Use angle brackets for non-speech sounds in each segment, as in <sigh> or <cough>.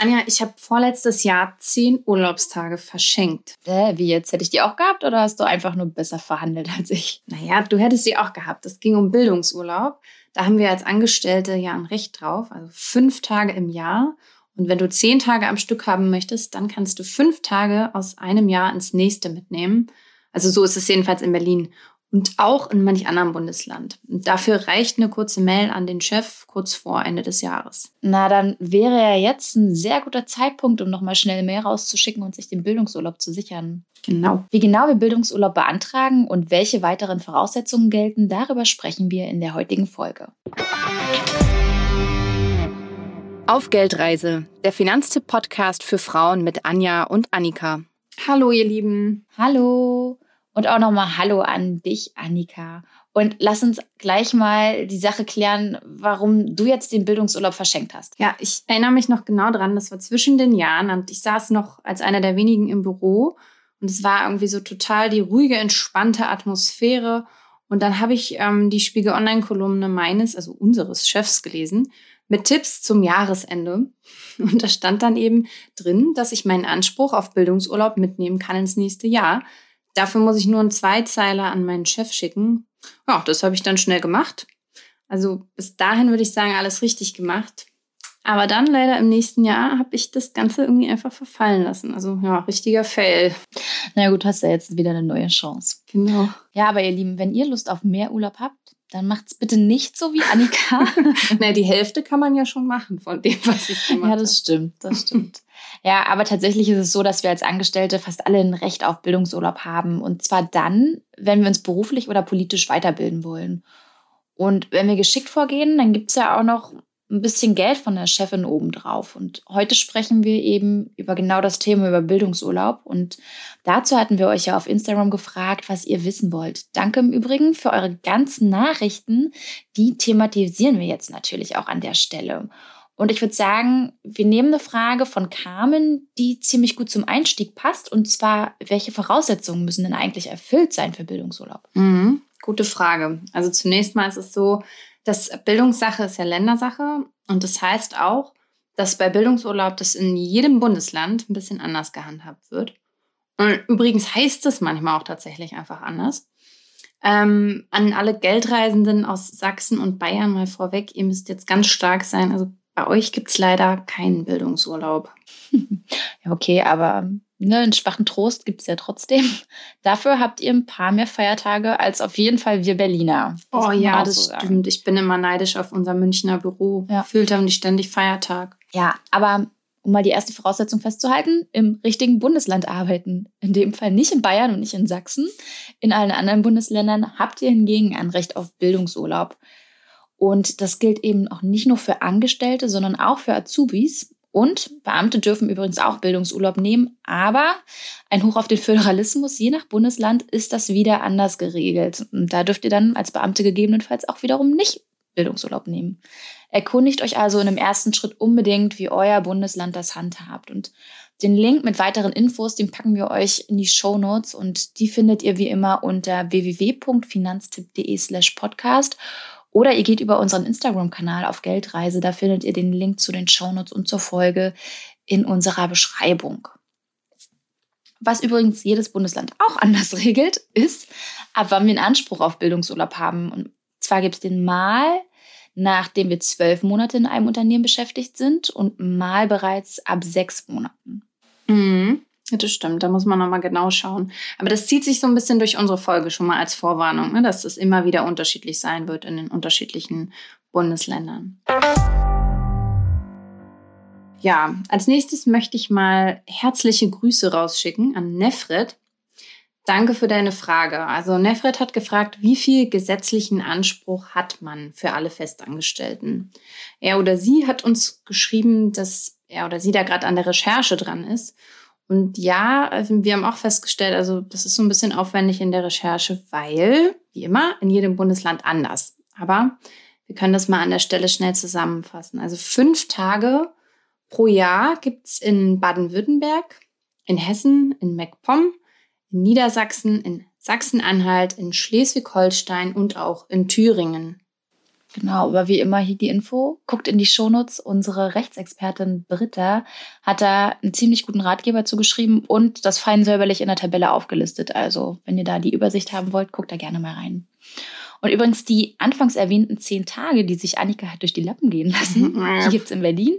Anja, ich habe vorletztes Jahr zehn Urlaubstage verschenkt. Äh, wie jetzt? Hätte ich die auch gehabt oder hast du einfach nur besser verhandelt als ich? Naja, du hättest sie auch gehabt. Es ging um Bildungsurlaub. Da haben wir als Angestellte ja ein Recht drauf, also fünf Tage im Jahr. Und wenn du zehn Tage am Stück haben möchtest, dann kannst du fünf Tage aus einem Jahr ins nächste mitnehmen. Also so ist es jedenfalls in Berlin und auch in manch anderem Bundesland. Und dafür reicht eine kurze Mail an den Chef kurz vor Ende des Jahres. Na, dann wäre ja jetzt ein sehr guter Zeitpunkt, um nochmal schnell Mail rauszuschicken und sich den Bildungsurlaub zu sichern. Genau. Wie genau wir Bildungsurlaub beantragen und welche weiteren Voraussetzungen gelten, darüber sprechen wir in der heutigen Folge. Auf Geldreise, der Finanztipp-Podcast für Frauen mit Anja und Annika. Hallo, ihr Lieben. Hallo. Und auch nochmal Hallo an dich, Annika. Und lass uns gleich mal die Sache klären, warum du jetzt den Bildungsurlaub verschenkt hast. Ja, ich erinnere mich noch genau dran, das war zwischen den Jahren und ich saß noch als einer der wenigen im Büro und es war irgendwie so total die ruhige, entspannte Atmosphäre. Und dann habe ich ähm, die Spiegel Online-Kolumne meines, also unseres Chefs gelesen, mit Tipps zum Jahresende. <laughs> Und da stand dann eben drin, dass ich meinen Anspruch auf Bildungsurlaub mitnehmen kann ins nächste Jahr. Dafür muss ich nur einen Zweizeiler an meinen Chef schicken. Ja, das habe ich dann schnell gemacht. Also bis dahin würde ich sagen, alles richtig gemacht. Aber dann leider im nächsten Jahr habe ich das Ganze irgendwie einfach verfallen lassen. Also ja, richtiger Fail. Na gut, hast du ja jetzt wieder eine neue Chance. Genau. Ja, aber ihr Lieben, wenn ihr Lust auf mehr Urlaub habt, dann macht es bitte nicht so wie Annika. <laughs> Na, die Hälfte kann man ja schon machen von dem, was ich gemacht habe. Ja, das stimmt, das stimmt. Ja, aber tatsächlich ist es so, dass wir als Angestellte fast alle ein Recht auf Bildungsurlaub haben. Und zwar dann, wenn wir uns beruflich oder politisch weiterbilden wollen. Und wenn wir geschickt vorgehen, dann gibt es ja auch noch ein bisschen Geld von der Chefin obendrauf. Und heute sprechen wir eben über genau das Thema, über Bildungsurlaub. Und dazu hatten wir euch ja auf Instagram gefragt, was ihr wissen wollt. Danke im Übrigen für eure ganzen Nachrichten. Die thematisieren wir jetzt natürlich auch an der Stelle. Und ich würde sagen, wir nehmen eine Frage von Carmen, die ziemlich gut zum Einstieg passt. Und zwar, welche Voraussetzungen müssen denn eigentlich erfüllt sein für Bildungsurlaub? Mhm, gute Frage. Also zunächst mal ist es so, dass Bildungssache ist ja Ländersache. Und das heißt auch, dass bei Bildungsurlaub das in jedem Bundesland ein bisschen anders gehandhabt wird. Und übrigens heißt es manchmal auch tatsächlich einfach anders. Ähm, an alle Geldreisenden aus Sachsen und Bayern mal vorweg, ihr müsst jetzt ganz stark sein. Also bei euch gibt es leider keinen Bildungsurlaub. <laughs> ja, okay, aber ne, einen schwachen Trost gibt es ja trotzdem. <laughs> Dafür habt ihr ein paar mehr Feiertage als auf jeden Fall wir Berliner. Das oh ja, das so stimmt. Ich bin immer neidisch auf unser Münchner Büro. Ja. Fühlt haben die ständig Feiertag. Ja, aber um mal die erste Voraussetzung festzuhalten, im richtigen Bundesland arbeiten. In dem Fall nicht in Bayern und nicht in Sachsen. In allen anderen Bundesländern habt ihr hingegen ein Recht auf Bildungsurlaub. Und das gilt eben auch nicht nur für Angestellte, sondern auch für Azubis. Und Beamte dürfen übrigens auch Bildungsurlaub nehmen, aber ein Hoch auf den Föderalismus, je nach Bundesland ist das wieder anders geregelt. Und da dürft ihr dann als Beamte gegebenenfalls auch wiederum nicht Bildungsurlaub nehmen. Erkundigt euch also in einem ersten Schritt unbedingt, wie euer Bundesland das handhabt. Und den Link mit weiteren Infos, den packen wir euch in die Show Notes und die findet ihr wie immer unter www.finanztipp.de slash podcast. Oder ihr geht über unseren Instagram-Kanal auf Geldreise. Da findet ihr den Link zu den Shownotes und zur Folge in unserer Beschreibung. Was übrigens jedes Bundesland auch <laughs> anders regelt, ist, ab wann wir einen Anspruch auf Bildungsurlaub haben. Und zwar gibt es den mal, nachdem wir zwölf Monate in einem Unternehmen beschäftigt sind und mal bereits ab sechs Monaten. Mhm. Das stimmt, da muss man nochmal genau schauen. Aber das zieht sich so ein bisschen durch unsere Folge schon mal als Vorwarnung, ne, dass es immer wieder unterschiedlich sein wird in den unterschiedlichen Bundesländern. Ja, als nächstes möchte ich mal herzliche Grüße rausschicken an Nefred. Danke für deine Frage. Also Nefred hat gefragt, wie viel gesetzlichen Anspruch hat man für alle Festangestellten? Er oder sie hat uns geschrieben, dass er oder sie da gerade an der Recherche dran ist und ja, also wir haben auch festgestellt, also das ist so ein bisschen aufwendig in der Recherche, weil, wie immer, in jedem Bundesland anders. Aber wir können das mal an der Stelle schnell zusammenfassen. Also fünf Tage pro Jahr gibt es in Baden-Württemberg, in Hessen, in MacPom, in Niedersachsen, in Sachsen-Anhalt, in Schleswig-Holstein und auch in Thüringen. Genau, aber wie immer hier die Info. Guckt in die Shownotes. Unsere Rechtsexpertin Britta hat da einen ziemlich guten Ratgeber zugeschrieben und das fein säuberlich in der Tabelle aufgelistet. Also, wenn ihr da die Übersicht haben wollt, guckt da gerne mal rein. Und übrigens die anfangs erwähnten zehn Tage, die sich Annika hat durch die Lappen gehen lassen, <laughs> die gibt es in Berlin.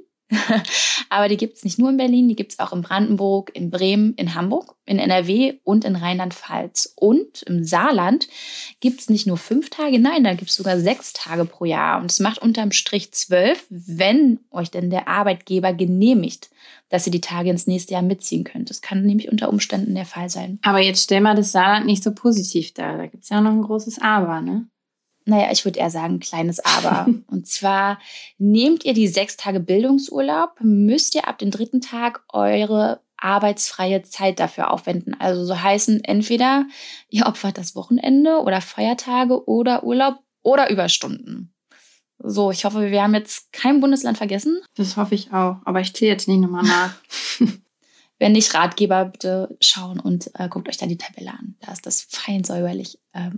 Aber die gibt es nicht nur in Berlin, die gibt es auch in Brandenburg, in Bremen, in Hamburg, in NRW und in Rheinland-Pfalz. Und im Saarland gibt es nicht nur fünf Tage, nein, da gibt es sogar sechs Tage pro Jahr. Und es macht unterm Strich zwölf, wenn euch denn der Arbeitgeber genehmigt, dass ihr die Tage ins nächste Jahr mitziehen könnt. Das kann nämlich unter Umständen der Fall sein. Aber jetzt stell mal das Saarland nicht so positiv dar. Da gibt es ja noch ein großes Aber, ne? Naja, ich würde eher sagen, kleines Aber. <laughs> und zwar nehmt ihr die sechs Tage Bildungsurlaub, müsst ihr ab dem dritten Tag eure arbeitsfreie Zeit dafür aufwenden. Also so heißen entweder ihr opfert das Wochenende oder Feiertage oder Urlaub oder Überstunden. So, ich hoffe, wir haben jetzt kein Bundesland vergessen. Das hoffe ich auch, aber ich zähle jetzt nicht nochmal nach. <laughs> <laughs> Wenn nicht Ratgeber, bitte schauen und äh, guckt euch da die Tabelle an. Da ist das fein säuberlich äh,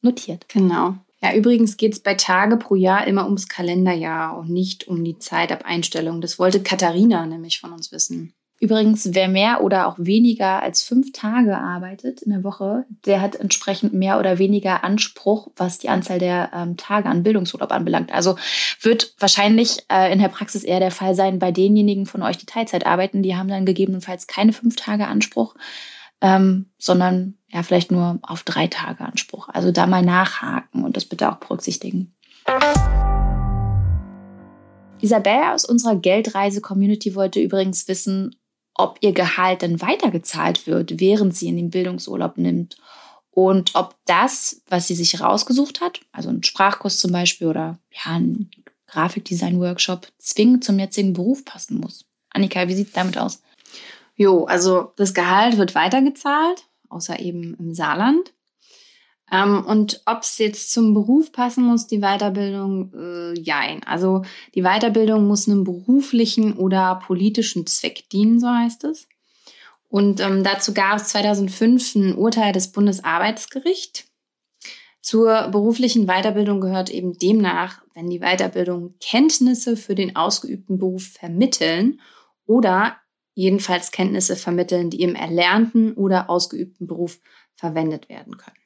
notiert. Genau. Ja, übrigens geht es bei Tage pro Jahr immer ums Kalenderjahr und nicht um die Zeit ab Einstellung. Das wollte Katharina nämlich von uns wissen. Übrigens, wer mehr oder auch weniger als fünf Tage arbeitet in der Woche, der hat entsprechend mehr oder weniger Anspruch, was die Anzahl der ähm, Tage an Bildungsurlaub anbelangt. Also wird wahrscheinlich äh, in der Praxis eher der Fall sein bei denjenigen von euch, die Teilzeit arbeiten. Die haben dann gegebenenfalls keine fünf Tage Anspruch, ähm, sondern ja vielleicht nur auf drei Tage Anspruch. Also da mal nachhaken und das bitte auch berücksichtigen. Isabella aus unserer Geldreise-Community wollte übrigens wissen, ob ihr Gehalt denn weitergezahlt wird, während sie in den Bildungsurlaub nimmt. Und ob das, was sie sich rausgesucht hat, also ein Sprachkurs zum Beispiel oder ja, ein Grafikdesign-Workshop, zwingend zum jetzigen Beruf passen muss. Annika, wie sieht es damit aus? Jo, also das Gehalt wird weitergezahlt, außer eben im Saarland. Ähm, und ob es jetzt zum Beruf passen muss, die Weiterbildung, äh, jein. Also die Weiterbildung muss einem beruflichen oder politischen Zweck dienen, so heißt es. Und ähm, dazu gab es 2005 ein Urteil des Bundesarbeitsgerichts. Zur beruflichen Weiterbildung gehört eben demnach, wenn die Weiterbildung Kenntnisse für den ausgeübten Beruf vermitteln oder jedenfalls Kenntnisse vermitteln, die im erlernten oder ausgeübten Beruf verwendet werden können.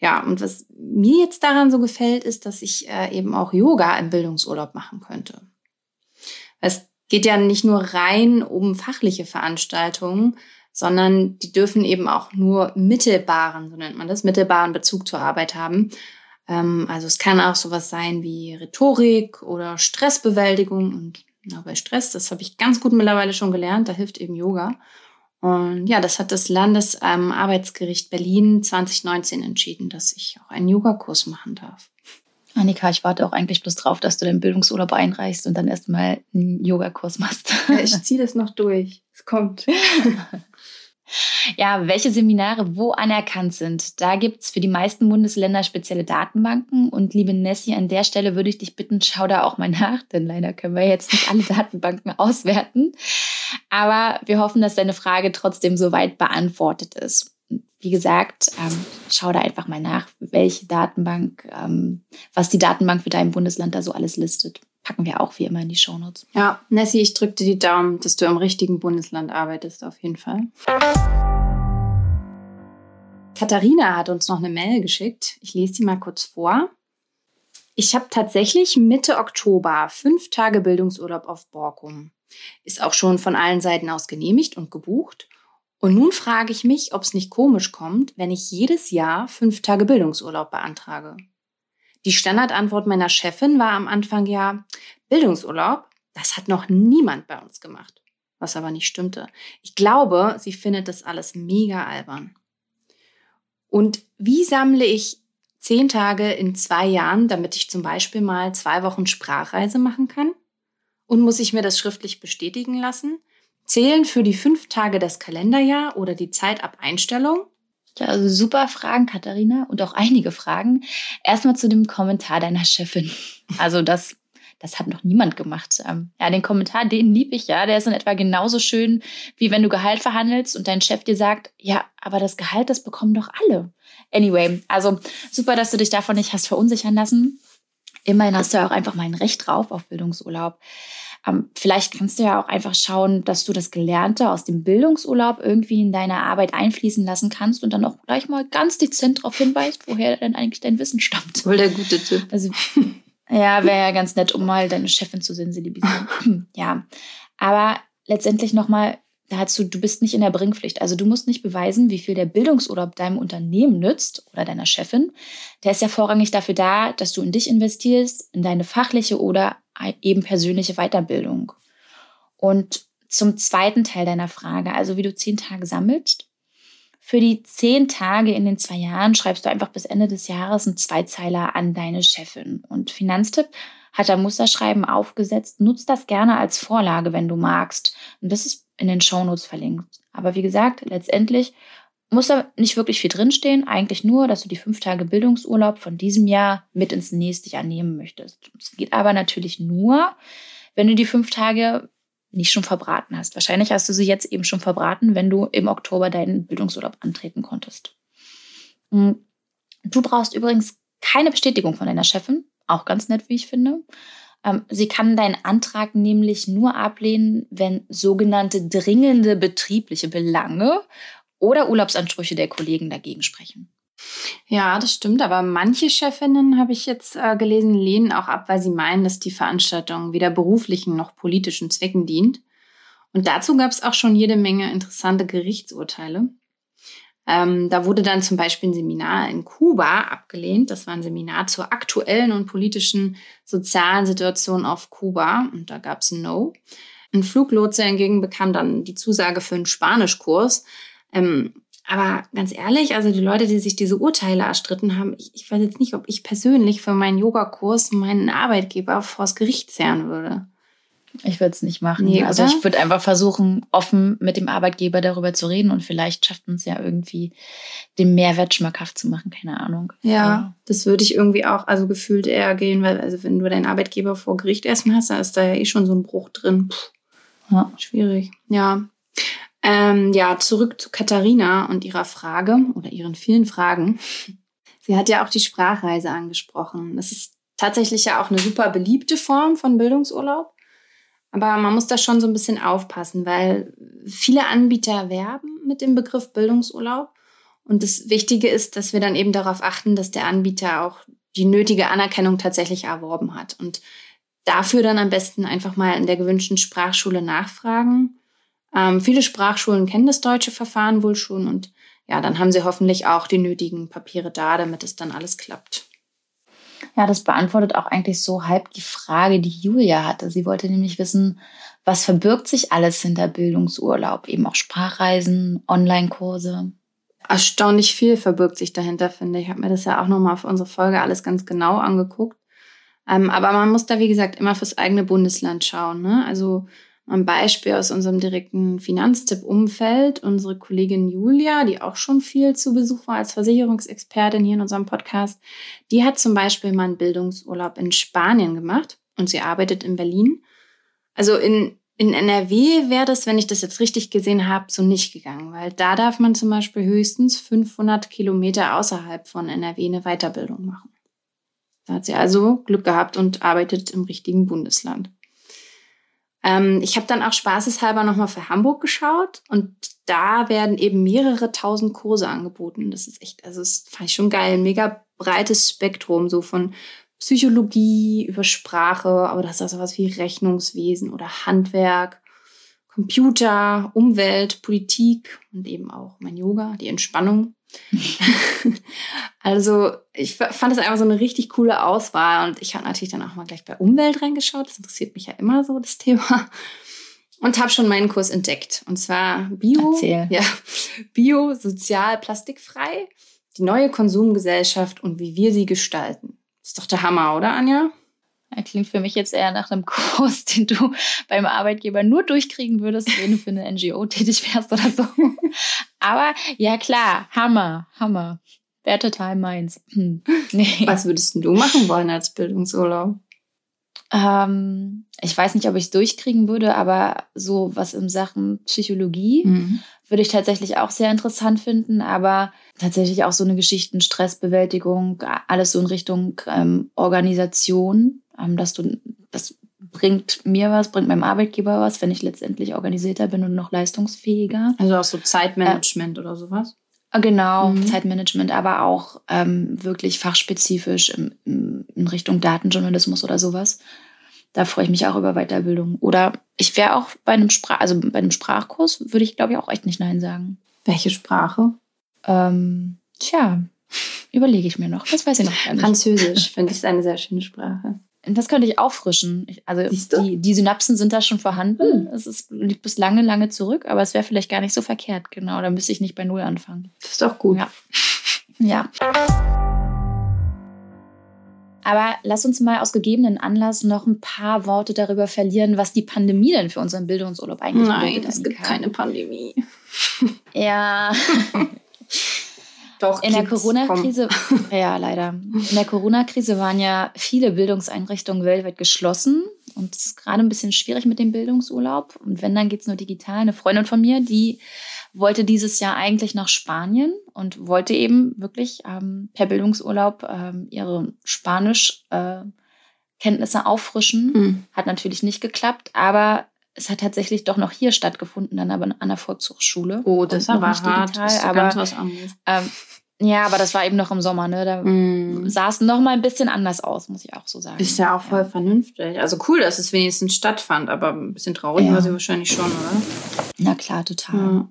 Ja, und was mir jetzt daran so gefällt, ist, dass ich äh, eben auch Yoga im Bildungsurlaub machen könnte. Es geht ja nicht nur rein um fachliche Veranstaltungen, sondern die dürfen eben auch nur mittelbaren, so nennt man das, mittelbaren Bezug zur Arbeit haben. Ähm, also es kann auch sowas sein wie Rhetorik oder Stressbewältigung und ja, bei Stress, das habe ich ganz gut mittlerweile schon gelernt, da hilft eben Yoga. Und ja, das hat das Landesarbeitsgericht Berlin 2019 entschieden, dass ich auch einen Yogakurs machen darf. Annika, ich warte auch eigentlich bloß drauf, dass du deinen Bildungsurlaub einreichst und dann erstmal einen Yogakurs machst. Ja, ich ziehe das noch durch. Es kommt. <laughs> Ja, welche Seminare wo anerkannt sind, da gibt es für die meisten Bundesländer spezielle Datenbanken. Und liebe Nessie, an der Stelle würde ich dich bitten, schau da auch mal nach, <laughs> denn leider können wir jetzt nicht alle Datenbanken auswerten. Aber wir hoffen, dass deine Frage trotzdem soweit beantwortet ist. Wie gesagt, ähm, schau da einfach mal nach, welche Datenbank, ähm, was die Datenbank für dein Bundesland da so alles listet packen wir auch wie immer in die Shownotes. Ja, Nessie, ich drücke dir die Daumen, dass du im richtigen Bundesland arbeitest, auf jeden Fall. Katharina hat uns noch eine Mail geschickt. Ich lese sie mal kurz vor. Ich habe tatsächlich Mitte Oktober fünf Tage Bildungsurlaub auf Borkum. Ist auch schon von allen Seiten aus genehmigt und gebucht. Und nun frage ich mich, ob es nicht komisch kommt, wenn ich jedes Jahr fünf Tage Bildungsurlaub beantrage. Die Standardantwort meiner Chefin war am Anfang ja, Bildungsurlaub, das hat noch niemand bei uns gemacht. Was aber nicht stimmte. Ich glaube, sie findet das alles mega albern. Und wie sammle ich zehn Tage in zwei Jahren, damit ich zum Beispiel mal zwei Wochen Sprachreise machen kann? Und muss ich mir das schriftlich bestätigen lassen? Zählen für die fünf Tage das Kalenderjahr oder die Zeit ab Einstellung? Ja, also super Fragen, Katharina, und auch einige Fragen. Erstmal zu dem Kommentar deiner Chefin. Also das, das hat noch niemand gemacht. Ähm, ja, den Kommentar, den lieb ich ja. Der ist in etwa genauso schön, wie wenn du Gehalt verhandelst und dein Chef dir sagt, ja, aber das Gehalt, das bekommen doch alle. Anyway, also super, dass du dich davon nicht hast verunsichern lassen. Immerhin hast du ja auch einfach mal ein Recht drauf auf Bildungsurlaub. Ähm, vielleicht kannst du ja auch einfach schauen, dass du das Gelernte aus dem Bildungsurlaub irgendwie in deine Arbeit einfließen lassen kannst und dann auch gleich mal ganz dezent darauf hinweist, woher denn eigentlich dein Wissen stammt. Voll der gute Tipp. Also, ja, wäre ja ganz nett, um mal deine Chefin zu sensibilisieren. ja, aber letztendlich nochmal dazu, du bist nicht in der Bringpflicht. Also du musst nicht beweisen, wie viel der Bildungsurlaub deinem Unternehmen nützt oder deiner Chefin. Der ist ja vorrangig dafür da, dass du in dich investierst, in deine fachliche oder eben persönliche Weiterbildung. Und zum zweiten Teil deiner Frage, also wie du zehn Tage sammelst. Für die zehn Tage in den zwei Jahren schreibst du einfach bis Ende des Jahres einen Zweizeiler an deine Chefin. Und Finanztipp hat da Musterschreiben aufgesetzt. Nutzt das gerne als Vorlage, wenn du magst. Und das ist in den Shownotes verlinkt. Aber wie gesagt, letztendlich muss da nicht wirklich viel drinstehen. Eigentlich nur, dass du die fünf Tage Bildungsurlaub von diesem Jahr mit ins nächste Jahr nehmen möchtest. Es geht aber natürlich nur, wenn du die fünf Tage nicht schon verbraten hast. Wahrscheinlich hast du sie jetzt eben schon verbraten, wenn du im Oktober deinen Bildungsurlaub antreten konntest. Hm. Du brauchst übrigens keine Bestätigung von deiner Chefin, auch ganz nett, wie ich finde. Ähm, sie kann deinen Antrag nämlich nur ablehnen, wenn sogenannte dringende betriebliche Belange oder Urlaubsansprüche der Kollegen dagegen sprechen. Ja, das stimmt. Aber manche Chefinnen, habe ich jetzt äh, gelesen, lehnen auch ab, weil sie meinen, dass die Veranstaltung weder beruflichen noch politischen Zwecken dient. Und dazu gab es auch schon jede Menge interessante Gerichtsurteile. Ähm, da wurde dann zum Beispiel ein Seminar in Kuba abgelehnt. Das war ein Seminar zur aktuellen und politischen sozialen Situation auf Kuba. Und da gab es ein No. Ein Fluglotse hingegen bekam dann die Zusage für einen Spanischkurs. Ähm, aber ganz ehrlich, also die Leute, die sich diese Urteile erstritten haben, ich, ich weiß jetzt nicht, ob ich persönlich für meinen Yogakurs meinen Arbeitgeber vors Gericht zerren würde. Ich würde es nicht machen. Nee, also ich würde einfach versuchen, offen mit dem Arbeitgeber darüber zu reden und vielleicht schafft man es ja irgendwie, den Mehrwert schmackhaft zu machen. Keine Ahnung. Ja, ja. das würde ich irgendwie auch, also gefühlt eher gehen, weil also wenn du deinen Arbeitgeber vor Gericht erstmal hast, da ist da ja eh schon so ein Bruch drin. Puh. Ja. Schwierig. Ja. Ähm, ja, zurück zu Katharina und ihrer Frage oder ihren vielen Fragen. Sie hat ja auch die Sprachreise angesprochen. Das ist tatsächlich ja auch eine super beliebte Form von Bildungsurlaub. Aber man muss da schon so ein bisschen aufpassen, weil viele Anbieter werben mit dem Begriff Bildungsurlaub. Und das Wichtige ist, dass wir dann eben darauf achten, dass der Anbieter auch die nötige Anerkennung tatsächlich erworben hat. Und dafür dann am besten einfach mal in der gewünschten Sprachschule nachfragen ähm, viele Sprachschulen kennen das deutsche Verfahren wohl schon und ja, dann haben sie hoffentlich auch die nötigen Papiere da, damit es dann alles klappt. Ja, das beantwortet auch eigentlich so halb die Frage, die Julia hatte. Sie wollte nämlich wissen, was verbirgt sich alles hinter Bildungsurlaub? Eben auch Sprachreisen, Online-Kurse. Erstaunlich viel verbirgt sich dahinter, finde ich. Ich habe mir das ja auch nochmal für unsere Folge alles ganz genau angeguckt. Ähm, aber man muss da, wie gesagt, immer fürs eigene Bundesland schauen. Ne? Also ein Beispiel aus unserem direkten Finanztipp-Umfeld. Unsere Kollegin Julia, die auch schon viel zu Besuch war als Versicherungsexpertin hier in unserem Podcast, die hat zum Beispiel mal einen Bildungsurlaub in Spanien gemacht und sie arbeitet in Berlin. Also in, in NRW wäre das, wenn ich das jetzt richtig gesehen habe, so nicht gegangen, weil da darf man zum Beispiel höchstens 500 Kilometer außerhalb von NRW eine Weiterbildung machen. Da hat sie also Glück gehabt und arbeitet im richtigen Bundesland. Ähm, ich habe dann auch spaßeshalber nochmal für Hamburg geschaut und da werden eben mehrere tausend Kurse angeboten. Das ist echt, also das fand ich schon geil. Ein mega breites Spektrum, so von Psychologie über Sprache, aber das ist auch sowas wie Rechnungswesen oder Handwerk, Computer, Umwelt, Politik und eben auch mein Yoga, die Entspannung. <laughs> also ich fand es einfach so eine richtig coole Auswahl und ich habe natürlich dann auch mal gleich bei Umwelt reingeschaut. Das interessiert mich ja immer so, das Thema. Und habe schon meinen Kurs entdeckt. Und zwar Bio, Erzähl. ja, Bio, sozial, plastikfrei, die neue Konsumgesellschaft und wie wir sie gestalten. Ist doch der Hammer, oder Anja? <laughs> klingt für mich jetzt eher nach einem <laughs> Kurs, den du beim Arbeitgeber nur durchkriegen würdest, wenn du für eine NGO tätig wärst oder so. <laughs> Aber ja klar, Hammer, Hammer. Wäre total meins. Hm. Nee. Was würdest du machen wollen als Bildungsurlaub? Ähm, ich weiß nicht, ob ich es durchkriegen würde, aber so was in Sachen Psychologie mhm. würde ich tatsächlich auch sehr interessant finden. Aber tatsächlich auch so eine Geschichten, Stressbewältigung, alles so in Richtung ähm, Organisation, ähm, dass du das bringt mir was, bringt meinem Arbeitgeber was, wenn ich letztendlich organisierter bin und noch leistungsfähiger. Also auch so Zeitmanagement äh, oder sowas? Äh, genau, mhm. Zeitmanagement, aber auch ähm, wirklich fachspezifisch in, in, Richtung Datenjournalismus oder sowas. Da freue ich mich auch über Weiterbildung. Oder ich wäre auch bei einem Sprach, also bei einem Sprachkurs würde ich, glaube ich, auch echt nicht Nein sagen. Welche Sprache? Ähm, tja, überlege ich mir noch. Das weiß ich noch gar nicht. Französisch finde ich eine sehr schöne Sprache. Das könnte ich auffrischen. Also die, die, Synapsen sind da schon vorhanden. Hm. Es ist, liegt bis lange, lange zurück, aber es wäre vielleicht gar nicht so verkehrt. Genau, da müsste ich nicht bei Null anfangen. Das ist doch gut. Ja. ja. Aber lass uns mal aus gegebenen Anlass noch ein paar Worte darüber verlieren, was die Pandemie denn für unseren Bildungsurlaub eigentlich bedeutet. Nein, es gibt keine Pandemie. Ja. <laughs> <laughs> Doch, in der Corona-Krise, <laughs> ja leider. In der Corona-Krise waren ja viele Bildungseinrichtungen weltweit geschlossen und es ist gerade ein bisschen schwierig mit dem Bildungsurlaub. Und wenn, dann geht es nur digital. Eine Freundin von mir, die wollte dieses Jahr eigentlich nach Spanien und wollte eben wirklich ähm, per Bildungsurlaub ähm, ihre Spanisch-Kenntnisse äh, auffrischen. Mhm. Hat natürlich nicht geklappt, aber es hat tatsächlich doch noch hier stattgefunden, dann aber an der Volkshochschule. Oh, das war hart. Digital, das aber, ganz was anderes. Ähm, ja, aber das war eben noch im Sommer, ne? Da mm. sah es noch mal ein bisschen anders aus, muss ich auch so sagen. Ist ja auch voll ja. vernünftig. Also cool, dass es wenigstens stattfand, aber ein bisschen traurig ja. war sie wahrscheinlich schon, oder? Na klar, total. Ja.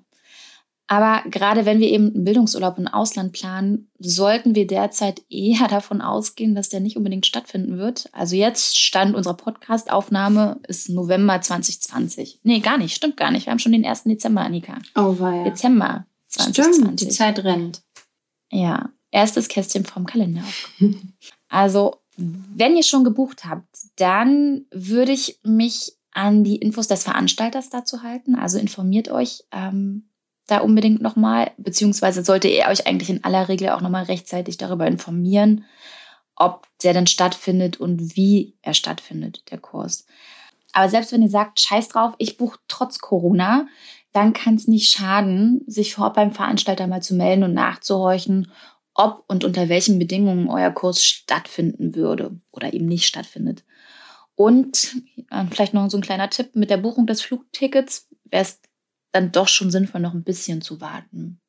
Aber gerade wenn wir eben einen Bildungsurlaub im Ausland planen, sollten wir derzeit eher davon ausgehen, dass der nicht unbedingt stattfinden wird. Also jetzt stand unserer Podcast-Aufnahme ist November 2020. Nee, gar nicht, stimmt gar nicht. Wir haben schon den 1. Dezember, Annika. Oh, ja. Dezember 2020. Stimmt, die Zeit rennt. Ja, erstes Kästchen vom Kalender. <laughs> also, wenn ihr schon gebucht habt, dann würde ich mich an die Infos des Veranstalters dazu halten. Also informiert euch ähm, da unbedingt nochmal, beziehungsweise sollte ihr euch eigentlich in aller Regel auch nochmal rechtzeitig darüber informieren, ob der denn stattfindet und wie er stattfindet, der Kurs. Aber selbst wenn ihr sagt, scheiß drauf, ich buche trotz Corona, dann kann es nicht schaden, sich vor beim Veranstalter mal zu melden und nachzuhorchen, ob und unter welchen Bedingungen euer Kurs stattfinden würde oder eben nicht stattfindet. Und äh, vielleicht noch so ein kleiner Tipp, mit der Buchung des Flugtickets wäre es dann doch schon sinnvoll, noch ein bisschen zu warten.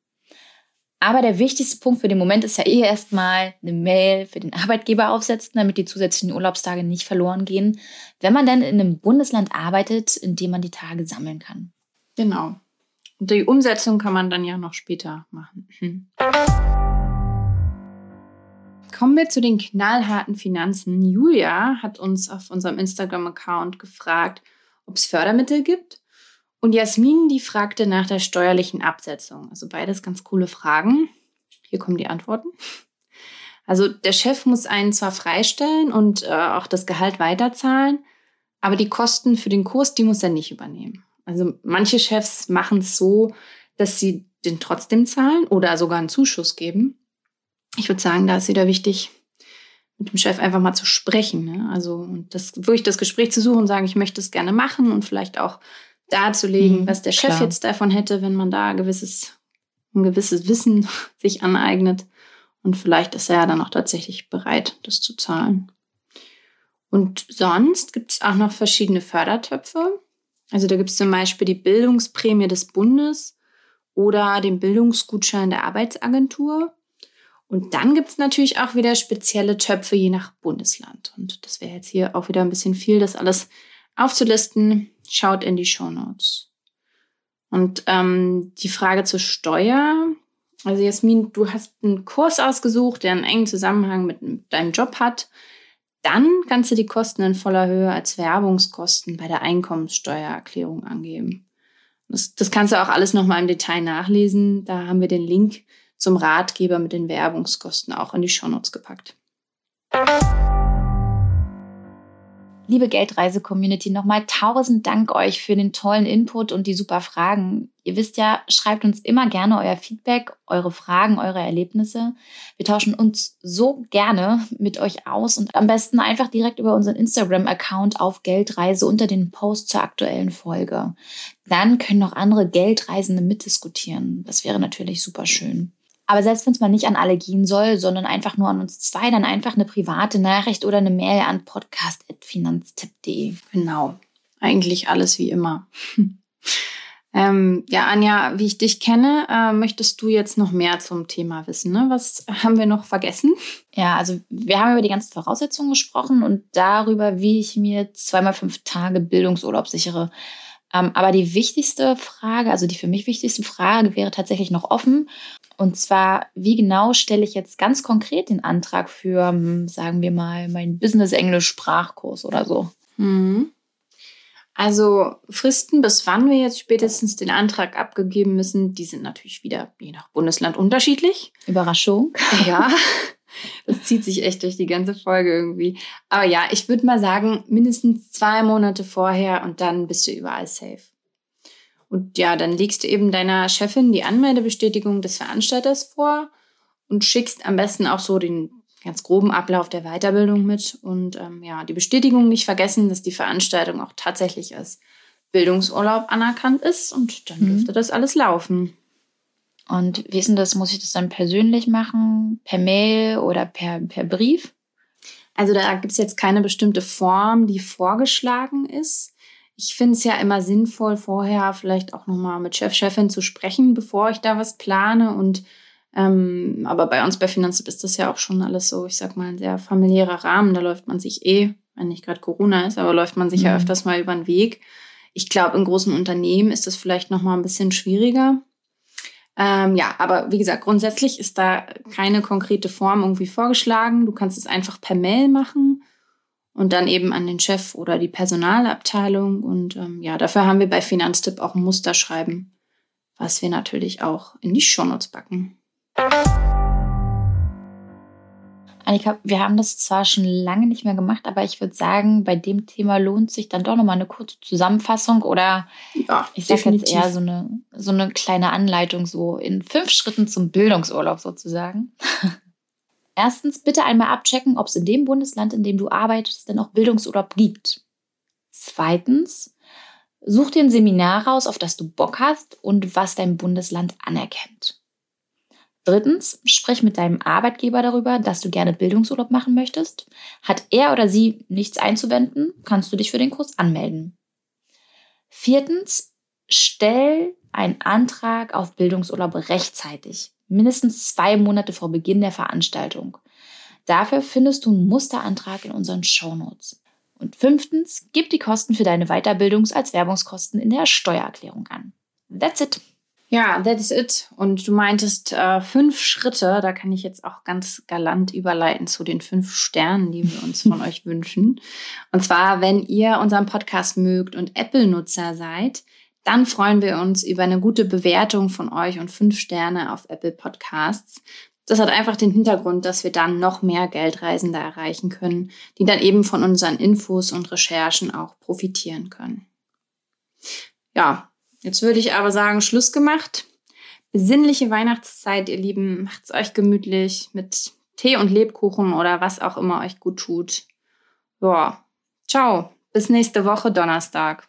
Aber der wichtigste Punkt für den Moment ist ja eh erstmal eine Mail für den Arbeitgeber aufsetzen, damit die zusätzlichen Urlaubstage nicht verloren gehen, wenn man dann in einem Bundesland arbeitet, in dem man die Tage sammeln kann. Genau. Und die Umsetzung kann man dann ja noch später machen. Hm. Kommen wir zu den knallharten Finanzen. Julia hat uns auf unserem Instagram-Account gefragt, ob es Fördermittel gibt und Jasmin, die fragte nach der steuerlichen Absetzung. Also beides ganz coole Fragen. Hier kommen die Antworten. Also der Chef muss einen zwar freistellen und äh, auch das Gehalt weiterzahlen, aber die Kosten für den Kurs, die muss er nicht übernehmen. Also manche Chefs machen es so, dass sie den trotzdem zahlen oder sogar einen Zuschuss geben. Ich würde sagen, da ist wieder wichtig, mit dem Chef einfach mal zu sprechen. Ne? Also und das, wirklich das Gespräch zu suchen und sagen, ich möchte es gerne machen und vielleicht auch darzulegen, mhm, was der Chef klar. jetzt davon hätte, wenn man da gewisses, ein gewisses Wissen <laughs> sich aneignet. Und vielleicht ist er ja dann auch tatsächlich bereit, das zu zahlen. Und sonst gibt es auch noch verschiedene Fördertöpfe. Also da gibt es zum Beispiel die Bildungsprämie des Bundes oder den Bildungsgutschein der Arbeitsagentur. Und dann gibt es natürlich auch wieder spezielle Töpfe je nach Bundesland. Und das wäre jetzt hier auch wieder ein bisschen viel, das alles aufzulisten. Schaut in die Show Notes. Und ähm, die Frage zur Steuer. Also Jasmin, du hast einen Kurs ausgesucht, der einen engen Zusammenhang mit deinem Job hat. Dann kannst du die Kosten in voller Höhe als Werbungskosten bei der Einkommenssteuererklärung angeben. Das, das kannst du auch alles nochmal im Detail nachlesen. Da haben wir den Link zum Ratgeber mit den Werbungskosten auch in die Shownotes gepackt. Liebe Geldreise-Community, nochmal tausend Dank euch für den tollen Input und die super Fragen. Ihr wisst ja, schreibt uns immer gerne euer Feedback, eure Fragen, eure Erlebnisse. Wir tauschen uns so gerne mit euch aus und am besten einfach direkt über unseren Instagram-Account auf Geldreise unter den Post zur aktuellen Folge. Dann können noch andere Geldreisende mitdiskutieren. Das wäre natürlich super schön. Aber selbst wenn es mal nicht an alle gehen soll, sondern einfach nur an uns zwei, dann einfach eine private Nachricht oder eine Mail an podcast.finanztipp.de. Genau. Eigentlich alles wie immer. <laughs> ähm, ja, Anja, wie ich dich kenne, äh, möchtest du jetzt noch mehr zum Thema wissen. Ne? Was haben wir noch vergessen? Ja, also wir haben über die ganzen Voraussetzungen gesprochen und darüber, wie ich mir zweimal fünf Tage Bildungsurlaub sichere. Ähm, aber die wichtigste Frage, also die für mich wichtigste Frage wäre tatsächlich noch offen. Und zwar, wie genau stelle ich jetzt ganz konkret den Antrag für, hm, sagen wir mal, meinen Business-Englisch-Sprachkurs oder so? Mhm. Also Fristen, bis wann wir jetzt spätestens den Antrag abgegeben müssen, die sind natürlich wieder je nach Bundesland unterschiedlich. Überraschung. <laughs> Ja, <laughs> das zieht sich echt durch die ganze Folge irgendwie. Aber ja, ich würde mal sagen, mindestens zwei Monate vorher und dann bist du überall safe. Und ja, dann legst du eben deiner Chefin die Anmeldebestätigung des Veranstalters vor und schickst am besten auch so den ganz groben Ablauf der Weiterbildung mit. Und ähm, ja, die Bestätigung nicht vergessen, dass die Veranstaltung auch tatsächlich als Bildungsurlaub anerkannt ist und dann mhm. dürfte das alles laufen. Und wie ist denn das? Muss ich das dann persönlich machen? Per Mail oder per, per Brief? Also da gibt es jetzt keine bestimmte Form, die vorgeschlagen ist ich finde es ja immer sinnvoll, vorher vielleicht auch nochmal mit Chef, Chefin zu sprechen, bevor ich da was plane. Und ähm, aber bei uns bei Finanztipp ist das ja auch schon alles so, ich sag mal, ein sehr familiärer Rahmen. Da läuft man sich eh, wenn nicht gerade Corona ist, aber läuft man sich mhm. ja öfters mal über den Weg. Ich glaube, in großen Unternehmen ist das vielleicht nochmal ein bisschen schwieriger. Ähm, ja, aber wie gesagt, grundsätzlich ist da keine konkrete Form irgendwie vorgeschlagen. Du kannst es einfach per Mail machen und dann eben an den Chef oder die Personalabteilung. Und ähm, ja, dafür haben wir bei Finanztipp auch ein Musterschreiben, was wir natürlich auch in die Shownotes backen. Annika, wir haben das zwar schon lange nicht mehr gemacht, aber ich würde sagen, bei dem Thema lohnt sich dann doch nochmal eine kurze Zusammenfassung oder ja, ich sage jetzt eher so eine, so eine kleine Anleitung, so in fünf Schritten zum Bildungsurlaub sozusagen. Erstens bitte einmal abchecken, ob es in dem Bundesland, in dem du arbeitest, denn auch Bildungsurlaub gibt. Zweitens, such dir ein Seminar raus, auf das du Bock hast und was dein Bundesland anerkennt. Drittens, sprich mit deinem Arbeitgeber darüber, dass du gerne Bildungsurlaub machen möchtest. Hat er oder sie nichts einzuwenden, kannst du dich für den Kurs anmelden. Viertens, stell einen Antrag auf Bildungsurlaub rechtzeitig mindestens zwei Monate vor Beginn der Veranstaltung. Dafür findest du einen Musterantrag in unseren Shownotes. Und fünftens, gib die Kosten für deine Weiterbildung als Werbungskosten in der Steuererklärung an. That's it. Ja, that's it. Und du meintest äh, fünf Schritte, da kann ich jetzt auch ganz galant überleiten zu den fünf Sternen, die wir uns von <laughs> euch wünschen. Und zwar, wenn ihr unseren Podcast mögt und Apple-Nutzer seid, dann freuen wir uns über eine gute Bewertung von euch und fünf Sterne auf Apple Podcasts. Das hat einfach den Hintergrund, dass wir dann noch mehr Geldreisende erreichen können, die dann eben von unseren Infos und Recherchen auch profitieren können. Ja, jetzt würde ich aber sagen, Schluss gemacht. Besinnliche Weihnachtszeit, ihr Lieben. Macht's euch gemütlich mit Tee und Lebkuchen oder was auch immer euch gut tut. Ja, ciao. Bis nächste Woche Donnerstag.